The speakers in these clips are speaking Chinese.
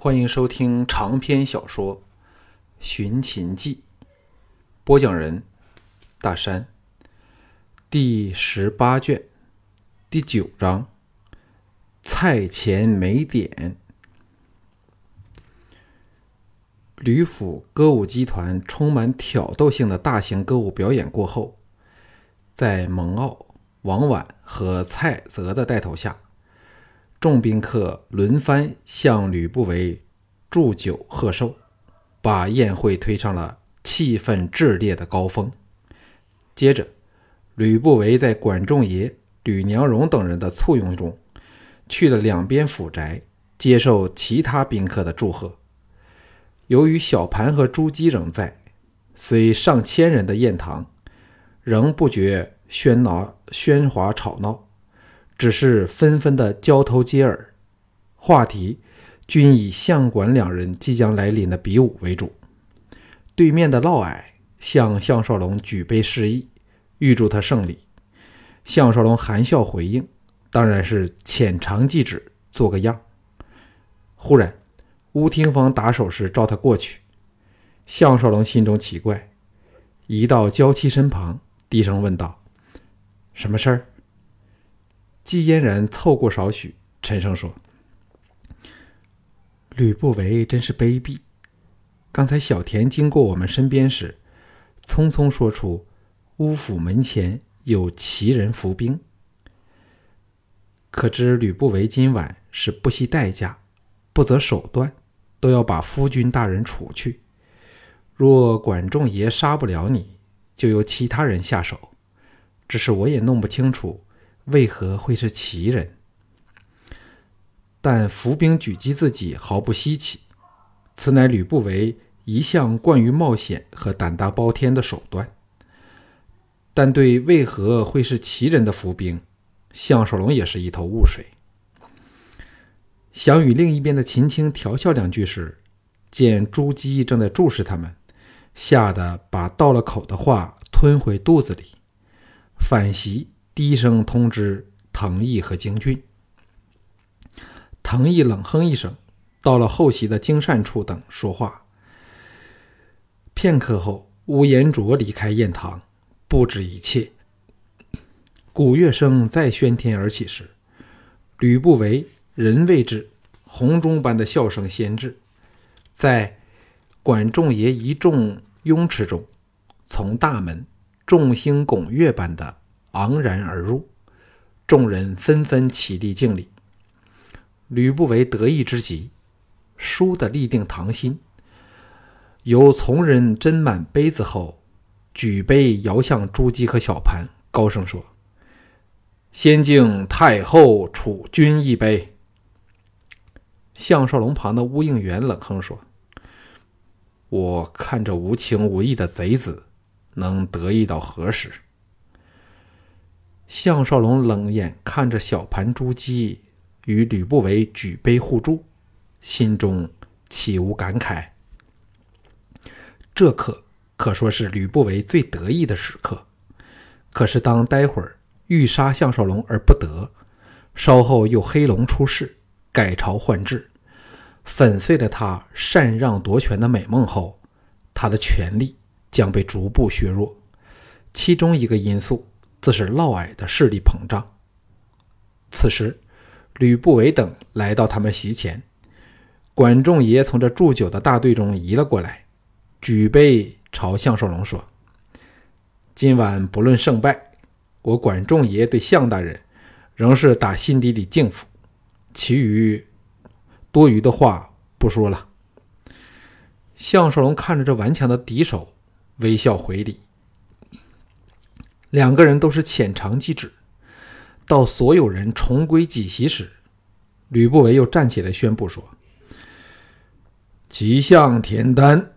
欢迎收听长篇小说《寻秦记》，播讲人：大山。第十八卷第九章：菜钱没点。吕府歌舞集团充满挑逗性的大型歌舞表演过后，在蒙奥、王婉和蔡泽的带头下。众宾客轮番向吕不韦祝酒贺寿，把宴会推上了气氛炽烈的高峰。接着，吕不韦在管仲爷、吕娘荣等人的簇拥中，去了两边府宅，接受其他宾客的祝贺。由于小盘和朱姬仍在，虽上千人的宴堂，仍不觉喧闹、喧哗、吵闹。只是纷纷的交头接耳，话题均以相管两人即将来临的比武为主。对面的嫪毐向项少龙举杯示意，预祝他胜利。项少龙含笑回应，当然是浅尝即止，做个样。忽然，吴廷芳打手势召他过去。项少龙心中奇怪，移到娇妻身旁，低声问道：“什么事儿？”季嫣然凑过少许，沉声说：“吕不韦真是卑鄙！刚才小田经过我们身边时，匆匆说出乌府门前有奇人伏兵，可知吕不韦今晚是不惜代价、不择手段，都要把夫君大人除去。若管仲爷杀不了你，就由其他人下手。只是我也弄不清楚。”为何会是奇人？但伏兵狙击自己毫不稀奇，此乃吕不韦一向惯于冒险和胆大包天的手段。但对为何会是奇人的伏兵，项少龙也是一头雾水。想与另一边的秦青调笑两句时，见朱姬正在注视他们，吓得把到了口的话吞回肚子里，反袭。低声通知藤毅和京俊。藤毅冷哼一声，到了后席的京善处等说话。片刻后，乌延灼离开宴堂，布置一切。鼓乐声再喧天而起时，吕不韦人未至，洪钟般的笑声先至，在管仲爷一众拥持中，从大门众星拱月般的。昂然而入，众人纷纷起立敬礼。吕不韦得意之极，倏地立定堂心，由从人斟满杯子后，举杯摇向朱姬和小盘，高声说：“先敬太后储君一杯。”项少龙旁的乌应元冷哼说：“我看这无情无义的贼子，能得意到何时？”项少龙冷眼看着小盘朱姬与吕不韦举杯互助，心中岂无感慨？这刻可说是吕不韦最得意的时刻。可是当待会儿欲杀项少龙而不得，稍后又黑龙出世，改朝换制，粉碎了他禅让夺权的美梦后，他的权力将被逐步削弱。其中一个因素。自是嫪毐的势力膨胀。此时，吕不韦等来到他们席前，管仲爷从这祝酒的大队中移了过来，举杯朝项少龙说：“今晚不论胜败，我管仲爷对项大人仍是打心底里敬服。其余多余的话不说了。”项少龙看着这顽强的敌手，微笑回礼。两个人都是浅尝即止。到所有人重归己席时，吕不韦又站起来宣布说：“吉相田丹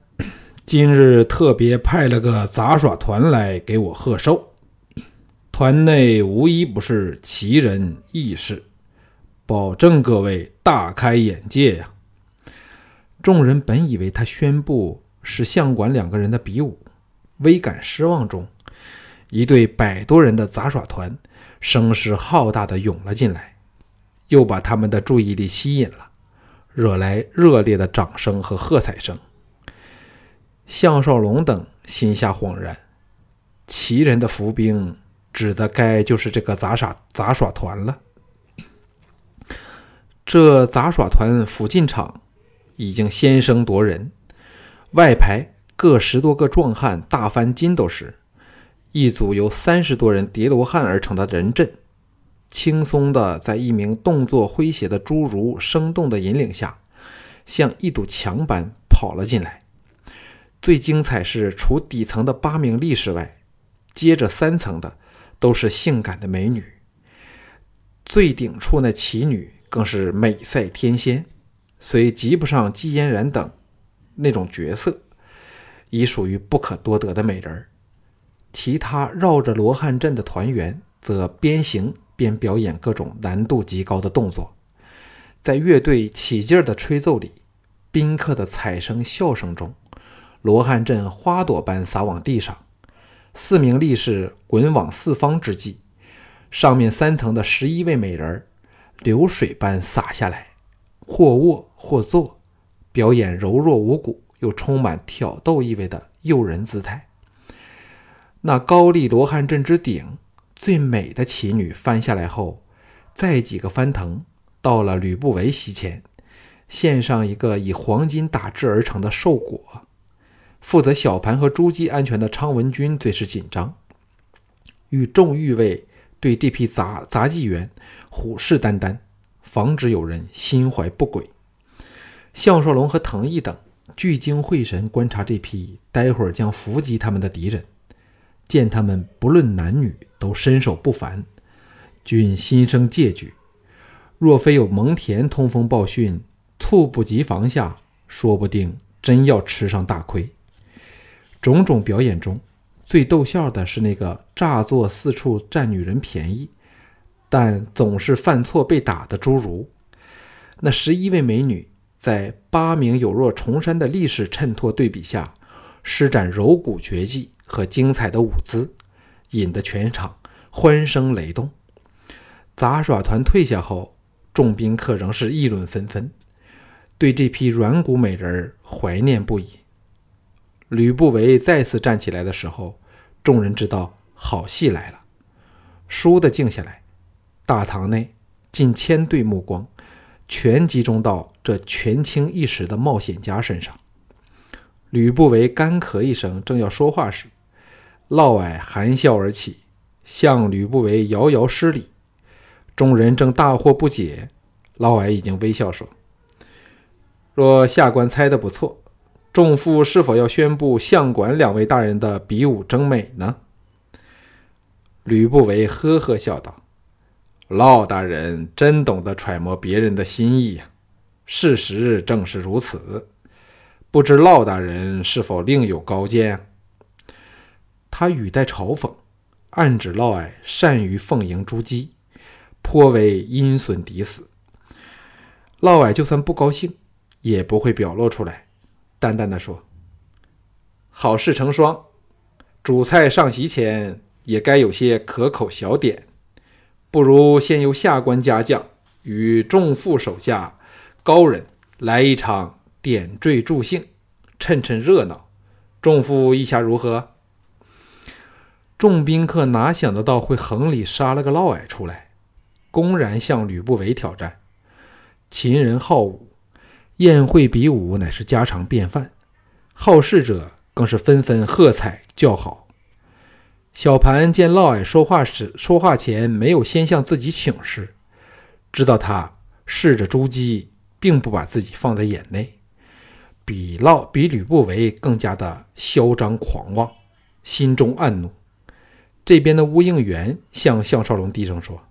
今日特别派了个杂耍团来给我贺寿，团内无一不是奇人异士，保证各位大开眼界呀！”众人本以为他宣布是相管两个人的比武，微感失望中。一队百多人的杂耍团，声势浩大的涌了进来，又把他们的注意力吸引了。惹来热烈的掌声和喝彩声。项少龙等心下恍然，齐人的伏兵指的该就是这个杂耍杂耍团了。这杂耍团甫进场，已经先声夺人，外排各十多个壮汉大翻筋斗时，一组由三十多人叠罗汉而成的人阵，轻松的在一名动作诙谐的侏儒生动的引领下，像一堵墙般跑了进来。最精彩是，除底层的八名力士外，接着三层的都是性感的美女。最顶处那奇女更是美赛天仙，虽及不上姬嫣然等那种角色，已属于不可多得的美人儿。其他绕着罗汉阵的团员则边行边表演各种难度极高的动作，在乐队起劲儿的吹奏里，宾客的彩声笑声中。罗汉阵花朵般洒往地上，四名力士滚往四方之际，上面三层的十一位美人流水般洒下来，或卧或坐，表演柔弱无骨又充满挑逗意味的诱人姿态。那高丽罗汉阵之顶最美的奇女翻下来后，再几个翻腾，到了吕不韦席前，献上一个以黄金打制而成的寿果。负责小盘和朱姬安全的昌文君最是紧张，与众御卫对这批杂杂技员虎视眈眈，防止有人心怀不轨。项少龙和藤毅等聚精会神观察这批待会儿将伏击他们的敌人，见他们不论男女都身手不凡，均心生戒惧。若非有蒙恬通风报讯，猝不及防下，说不定真要吃上大亏。种种表演中，最逗笑的是那个诈作四处占女人便宜，但总是犯错被打的侏儒。那十一位美女在八名有若重山的力士衬托对比下，施展柔骨绝技和精彩的舞姿，引得全场欢声雷动。杂耍团退下后，众宾客仍是议论纷纷，对这批软骨美人怀念不已。吕不韦再次站起来的时候，众人知道好戏来了。倏地静下来，大堂内近千对目光全集中到这权倾一时的冒险家身上。吕不韦干咳一声，正要说话时，嫪毐含笑而起，向吕不韦遥遥施礼。众人正大惑不解，嫪毐已经微笑说：“若下官猜的不错。”众父是否要宣布相管两位大人的比武争美呢？吕不韦呵呵笑道：“老大人真懂得揣摩别人的心意呀。事实正是如此，不知老大人是否另有高见？”他语带嘲讽，暗指嫪毐善于奉迎朱姬，颇为阴损敌死。嫪毐就算不高兴，也不会表露出来。淡淡的说：“好事成双，主菜上席前也该有些可口小点，不如先由下官家将与众副手下高人来一场点缀助兴，趁趁热闹。众副意下如何？”众宾客哪想得到会横里杀了个嫪毐出来，公然向吕不韦挑战。秦人好武。宴会比武乃是家常便饭，好事者更是纷纷喝彩叫好。小盘见嫪毐说话时说话前没有先向自己请示，知道他试着朱姬，并不把自己放在眼内，比嫪比吕不韦更加的嚣张狂妄，心中暗怒。这边的乌应元向项少龙低声说：“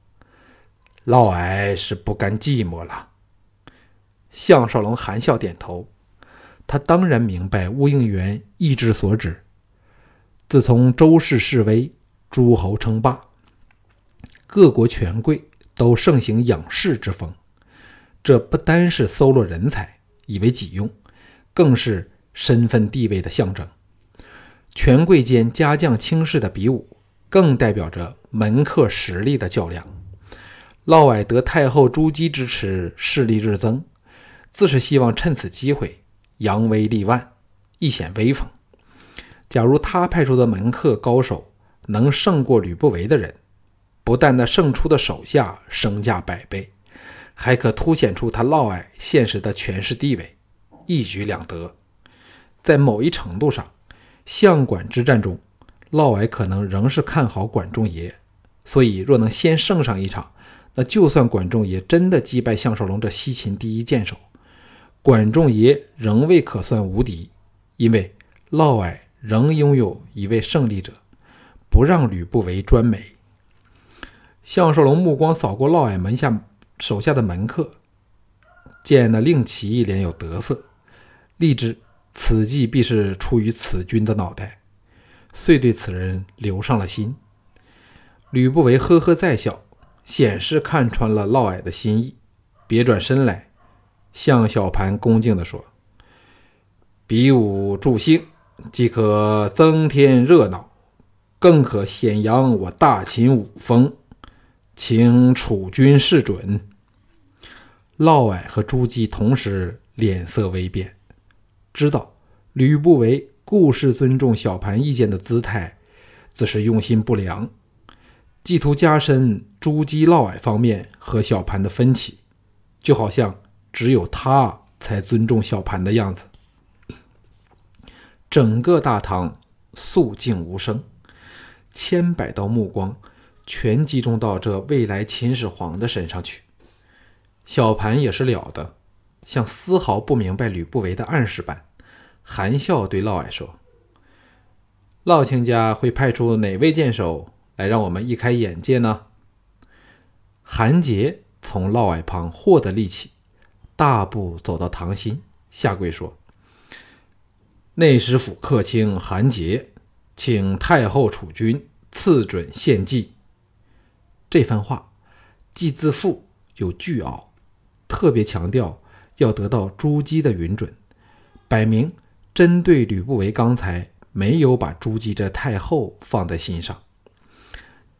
嫪毐是不甘寂寞了。”项少龙含笑点头，他当然明白乌应元意之所指。自从周氏示威，诸侯称霸，各国权贵都盛行养士之风，这不单是搜罗人才以为己用，更是身份地位的象征。权贵间家将轻视的比武，更代表着门客实力的较量。嫪毐得太后朱姬支持，势力日增。自是希望趁此机会扬威立万，一显威风。假如他派出的门客高手能胜过吕不韦的人，不但那胜出的手下身价百倍，还可凸显出他嫪毐现实的权势地位，一举两得。在某一程度上，相管之战中，嫪毐可能仍是看好管仲爷，所以若能先胜上一场，那就算管仲爷真的击败项少龙这西秦第一剑手，管仲爷仍未可算无敌，因为嫪毐仍拥有一位胜利者，不让吕不韦专美。项少龙目光扫过嫪毐门下手下的门客，见那令旗一脸有得色，立知此计必是出于此君的脑袋，遂对此人留上了心。吕不韦呵呵在笑，显是看穿了嫪毐的心意，别转身来，向小盘恭敬地说：“比武助兴，既可增添热闹，更可显扬我大秦武风。”请楚军示准。嫪毐和朱姬同时脸色微变，知道吕不韦故事尊重小盘意见的姿态，自是用心不良，企图加深朱姬、嫪毐方面和小盘的分歧，就好像只有他才尊重小盘的样子。整个大堂肃静无声，千百道目光。全集中到这未来秦始皇的身上去。小盘也是了得，像丝毫不明白吕不韦的暗示般，含笑对嫪毐说：“嫪卿家会派出哪位剑手来让我们一开眼界呢？”韩杰从嫪毐旁获得力气，大步走到堂心，下跪说：“内史府客卿韩杰，请太后储君赐准献计。”这番话既自负又倨傲，特别强调要得到朱姬的允准，摆明针对吕不韦刚才没有把朱姬这太后放在心上。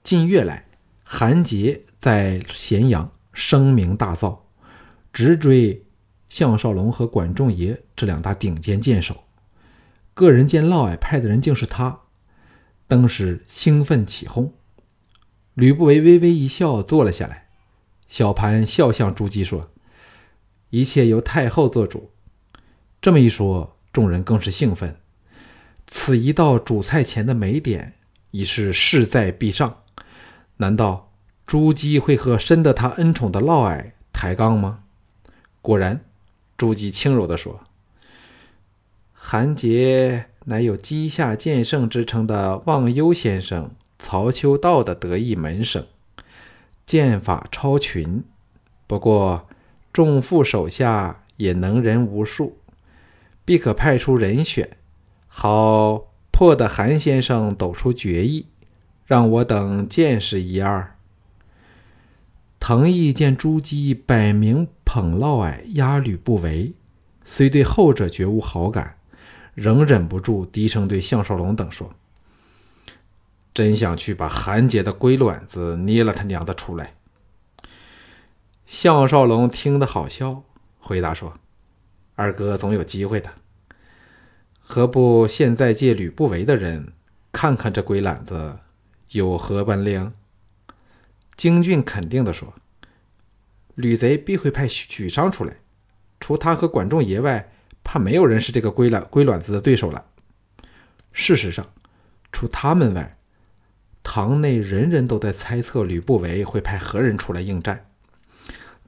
近月来，韩杰在咸阳声名大噪，直追项少龙和管仲爷这两大顶尖剑手。个人见嫪毐派的人竟是他，登时兴奋起哄。吕不韦微微一笑，坐了下来。小盘笑向朱姬说：“一切由太后做主。”这么一说，众人更是兴奋。此一道主菜前的美点，已是势在必上。难道朱姬会和深得他恩宠的嫪毐抬杠吗？果然，朱姬轻柔地说：“韩杰乃有稷下剑圣之称的忘忧先生。”曹秋道的得意门生，剑法超群，不过众父手下也能人无数，必可派出人选，好迫得韩先生抖出决意，让我等见识一二。藤毅见朱姬摆明捧嫪毐压吕不韦，虽对后者绝无好感，仍忍不住低声对项少龙等说。真想去把韩杰的龟卵子捏了他娘的出来！项少龙听得好笑，回答说：“二哥总有机会的，何不现在借吕不韦的人看看这龟卵子有何本领？”京俊肯定地说：“吕贼必会派许许商出来，除他和管仲爷外，怕没有人是这个龟卵龟卵子的对手了。事实上，除他们外，”堂内人人都在猜测吕不韦会派何人出来应战，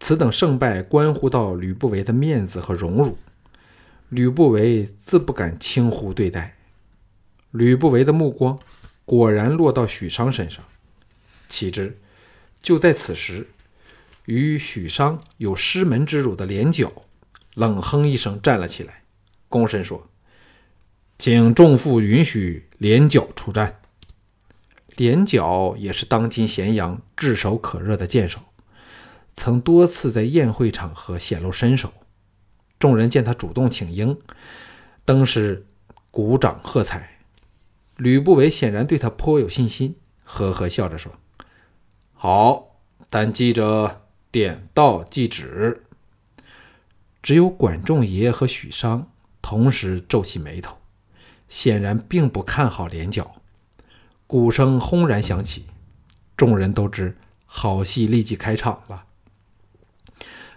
此等胜败关乎到吕不韦的面子和荣辱，吕不韦自不敢轻忽对待。吕不韦的目光果然落到许商身上，岂知就在此时，与许商有师门之辱的连角冷哼一声站了起来，躬身说：“请众父允许连角出战。”连角也是当今咸阳炙手可热的剑手，曾多次在宴会场合显露身手。众人见他主动请缨，登时鼓掌喝彩。吕不韦显然对他颇有信心，呵呵笑着说：“好，但记着点到即止。”只有管仲爷和许商同时皱起眉头，显然并不看好连角。鼓声轰然响起，众人都知好戏立即开场了。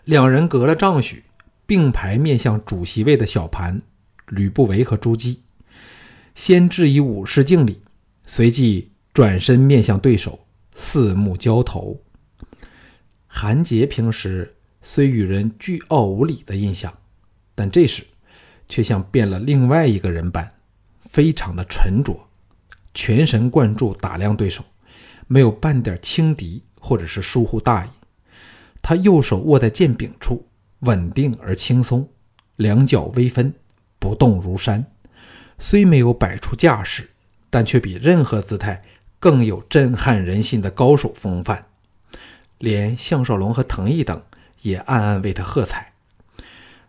两人隔了丈许，并排面向主席位的小盘，吕不韦和朱姬，先致以武士敬礼，随即转身面向对手，四目交投。韩杰平时虽与人倨傲无礼的印象，但这时却像变了另外一个人般，非常的沉着，全神贯注打量对手，没有半点轻敌或者是疏忽大意。他右手握在剑柄处，稳定而轻松，两脚微分，不动如山。虽没有摆出架势，但却比任何姿态更有震撼人心的高手风范。连项少龙和藤毅等也暗暗为他喝彩。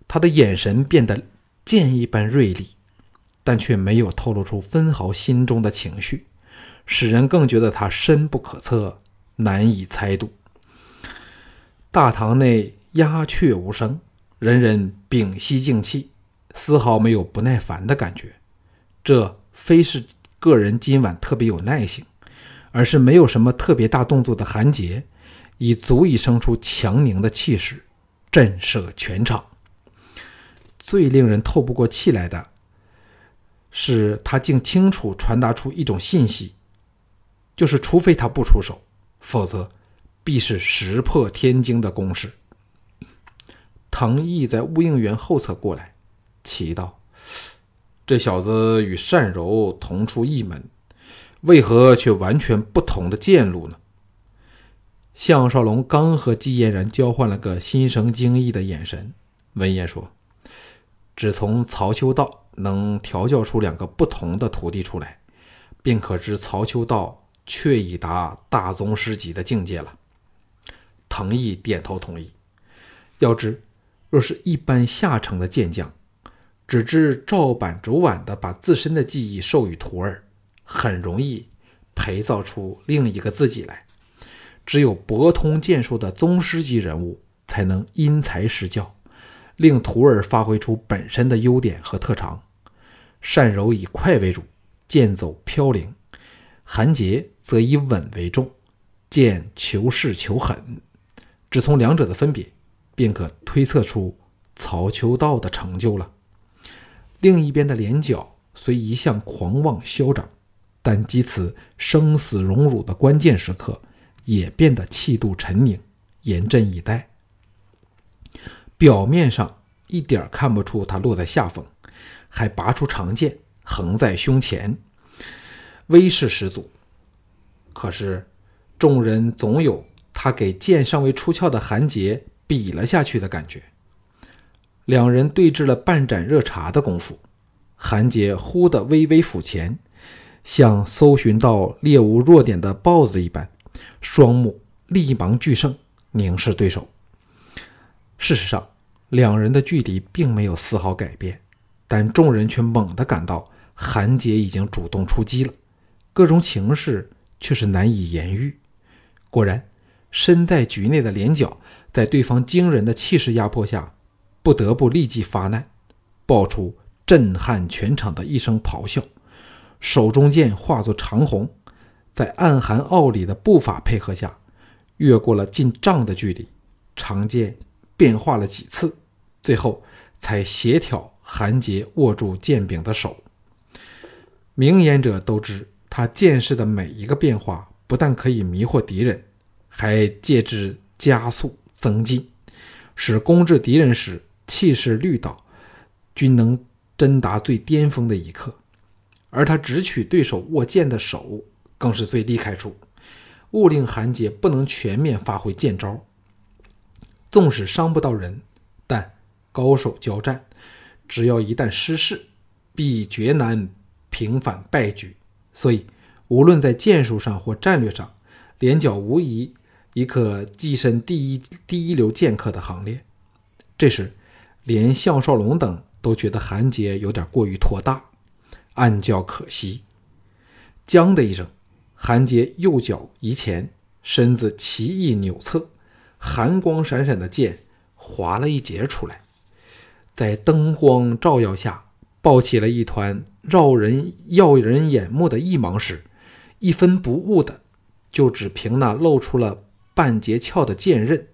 他的眼神变得剑一般锐利，但却没有透露出分毫心中的情绪，使人更觉得他深不可测，难以猜度。大堂内鸦雀无声，人人屏息静气，丝毫没有不耐烦的感觉。这非是个人今晚特别有耐性，而是没有什么特别大动作的韩杰。已足以生出强凝的气势，震慑全场。最令人透不过气来的是，他竟清楚传达出一种信息，就是除非他不出手，否则必是石破天惊的攻势。唐毅在乌应元后侧过来，奇道：“这小子与单柔同出一门，为何却完全不同的剑路呢？”项少龙刚和季嫣然交换了个心生惊异的眼神，闻言说：“只从曹秋道能调教出两个不同的徒弟出来，便可知曹秋道确已达大宗师级的境界了。”藤毅点头同意。要知，若是一般下乘的剑将，只知照板煮碗的把自身的技艺授予徒儿，很容易培造出另一个自己来。只有博通剑术的宗师级人物，才能因材施教，令徒儿发挥出本身的优点和特长。善柔以快为主，剑走飘零；韩杰则以稳为重，剑求势求狠。只从两者的分别，便可推测出曹秋道的成就了。另一边的连角虽一向狂妄嚣张，但即此生死荣辱的关键时刻。也变得气度沉凝，严阵以待。表面上一点看不出他落在下风，还拔出长剑横在胸前，威势十足。可是众人总有他给剑尚未出鞘的韩杰比了下去的感觉。两人对峙了半盏热茶的功夫，韩杰忽地微微俯前，像搜寻到猎物弱点的豹子一般。双目立芒俱盛，凝视对手。事实上，两人的距离并没有丝毫改变，但众人却猛地感到韩杰已经主动出击了，各种情势却是难以言喻。果然，身在局内的连角在对方惊人的气势压迫下，不得不立即发难，爆出震撼全场的一声咆哮，手中剑化作长虹。在暗含奥理的步法配合下，越过了近丈的距离，长剑变化了几次，最后才协调韩杰握住剑柄的手。明眼者都知，他剑势的每一个变化，不但可以迷惑敌人，还借之加速增进，使攻至敌人时气势律导，均能真达最巅峰的一刻。而他只取对手握剑的手。更是最厉害处，勿令韩杰不能全面发挥剑招。纵使伤不到人，但高手交战，只要一旦失势，必绝难平反败局。所以，无论在剑术上或战略上，连角无疑已可跻身第一第一流剑客的行列。这时，连项少龙等都觉得韩杰有点过于托大，暗叫可惜。将的一声。韩杰右脚移前，身子奇异扭侧，寒光闪闪的剑划了一截出来，在灯光照耀下，抱起了一团绕人耀人眼目的异芒时，一分不误的就只凭那露出了半截鞘的剑刃，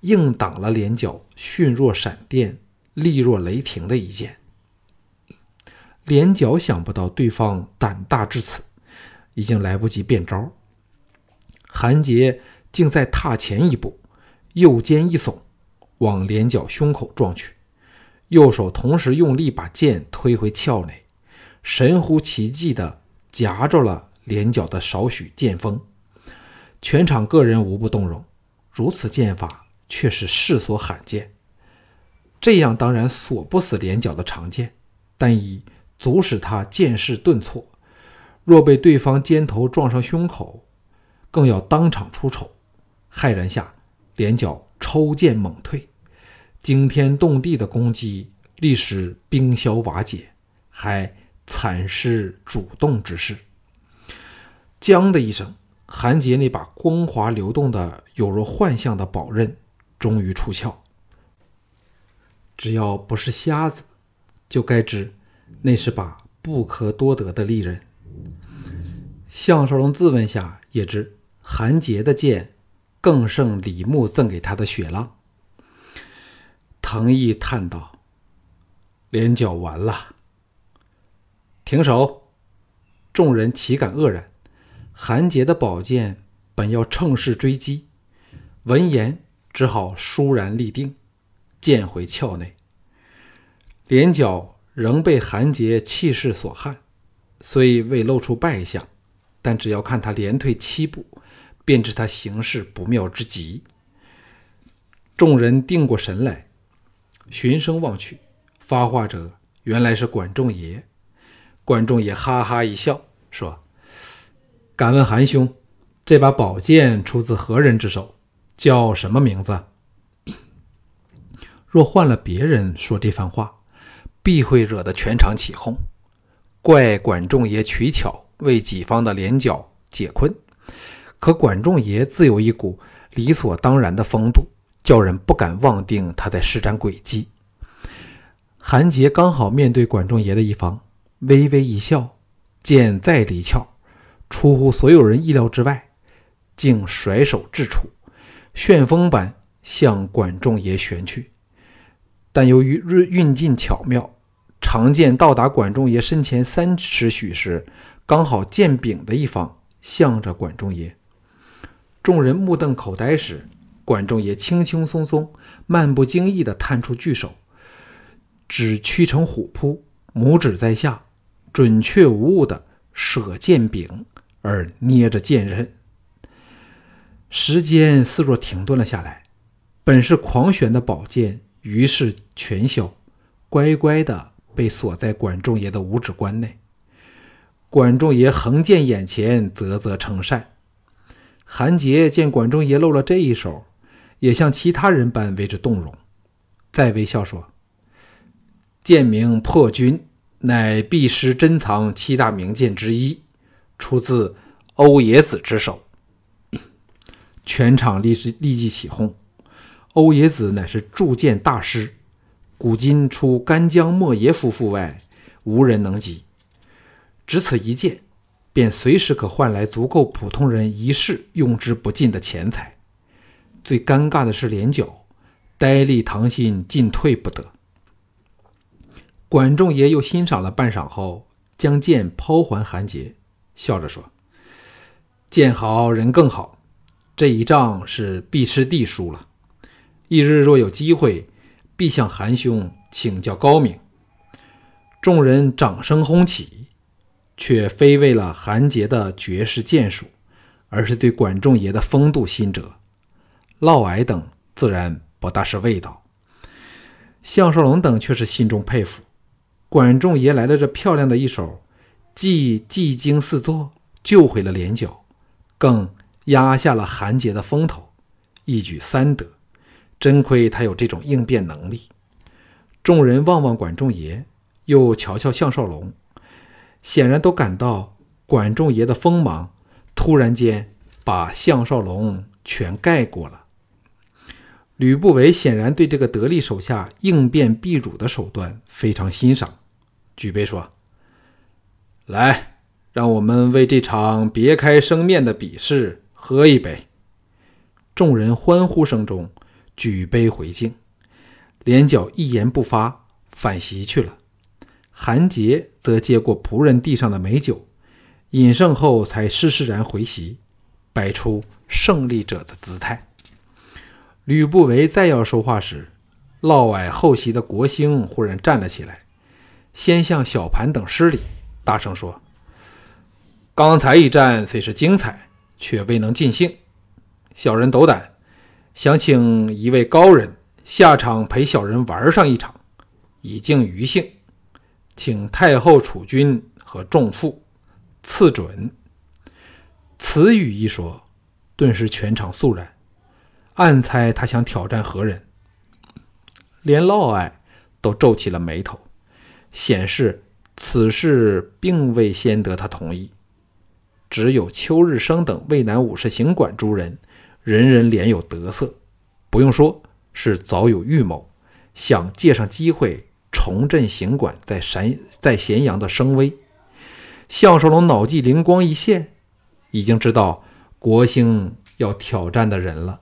硬挡了连角迅若闪电、力若雷霆的一剑。连角想不到对方胆大至此，已经来不及变招。韩杰竟在踏前一步，右肩一耸，往连角胸口撞去，右手同时用力把剑推回鞘内，神乎其技的夹着了连角的少许剑锋。全场个人无不动容，如此剑法却是世所罕见。这样当然锁不死连角的长剑，但已足使他剑势顿挫。若被对方肩头撞上胸口，更要当场出丑。骇然下，连角抽剑猛退，惊天动地的攻击立时冰消瓦解，还惨失主动之势。将的一声。韩杰那把光滑流动的有如幻象的宝刃，终于出鞘。只要不是瞎子，就该知那是把不可多得的利刃。项少龙自问下也知，韩杰的剑更胜李牧赠给他的雪浪。藤毅叹道：“连脚完了。”停手！众人岂敢愕然。韩杰的宝剑本要乘势追击，闻言只好倏然立定，剑回鞘内。连角仍被韩杰气势所撼，虽未露出败相，但只要看他连退七步，便知他形势不妙之极。众人定过神来，循声望去，发话者原来是管仲爷。管仲爷哈哈一笑，说。敢问韩兄，这把宝剑出自何人之手？叫什么名字？若换了别人说这番话，必会惹得全场起哄，怪管仲爷取巧为己方的连角解困。可管仲爷自有一股理所当然的风度，叫人不敢妄定他在施展诡计。韩杰刚好面对管仲爷的一方，微微一笑，剑再离鞘。出乎所有人意料之外，竟甩手掷出，旋风般向管仲爷旋去。但由于运运劲巧妙，长剑到达管仲爷身前三尺许时，刚好剑柄的一方向着管仲爷。众人目瞪口呆时，管仲爷轻轻松松、漫不经意地探出巨手，指屈成虎扑，拇指在下，准确无误地舍剑柄。而捏着剑刃，时间似若停顿了下来。本是狂旋的宝剑，于是全消，乖乖的被锁在管仲爷的五指关内。管仲爷横剑眼前，啧啧称善。韩杰见管仲爷露了这一手，也像其他人般为之动容，再微笑说：“剑名破军，乃帝师珍藏七大名剑之一。”出自欧冶子之手，全场立时立即起哄。欧冶子乃是铸剑大师，古今除干将莫邪夫妇外，无人能及。只此一剑，便随时可换来足够普通人一世用之不尽的钱财。最尴尬的是连角，呆立堂心，进退不得。管仲爷又欣赏了半晌后，将剑抛还韩杰。笑着说：“剑好人更好，这一仗是必师弟输了。翌日若有机会，必向韩兄请教高明。”众人掌声轰起，却非为了韩杰的绝世剑术，而是对管仲爷的风度心折。嫪毐等自然不大是味道，项少龙等却是心中佩服。管仲爷来了这漂亮的一手。既技惊四座，救回了连角，更压下了韩杰的风头，一举三得。真亏他有这种应变能力。众人望望管仲爷，又瞧瞧项少龙，显然都感到管仲爷的锋芒突然间把项少龙全盖过了。吕不韦显然对这个得力手下应变避辱的手段非常欣赏，举杯说：“来，让我们为这场别开生面的比试喝一杯。”众人欢呼声中举杯回敬，连角一言不发，反席去了。韩杰则接过仆人递上的美酒，饮胜后才施施然回席，摆出胜利者的姿态。吕不韦再要说话时，嫪毐后席的国兴忽然站了起来，先向小盘等施礼，大声说：“刚才一战虽是精彩，却未能尽兴。小人斗胆，想请一位高人下场陪小人玩上一场，以静余兴。请太后储君和众妇赐准。”此语一说，顿时全场肃然。暗猜他想挑战何人，连嫪毐都皱起了眉头，显示此事并未先得他同意。只有邱日升等渭南武士行馆诸人，人人脸有得色，不用说，是早有预谋，想借上机会重振行馆在陕在咸阳的声威。项少龙脑际灵光一现，已经知道国兴要挑战的人了。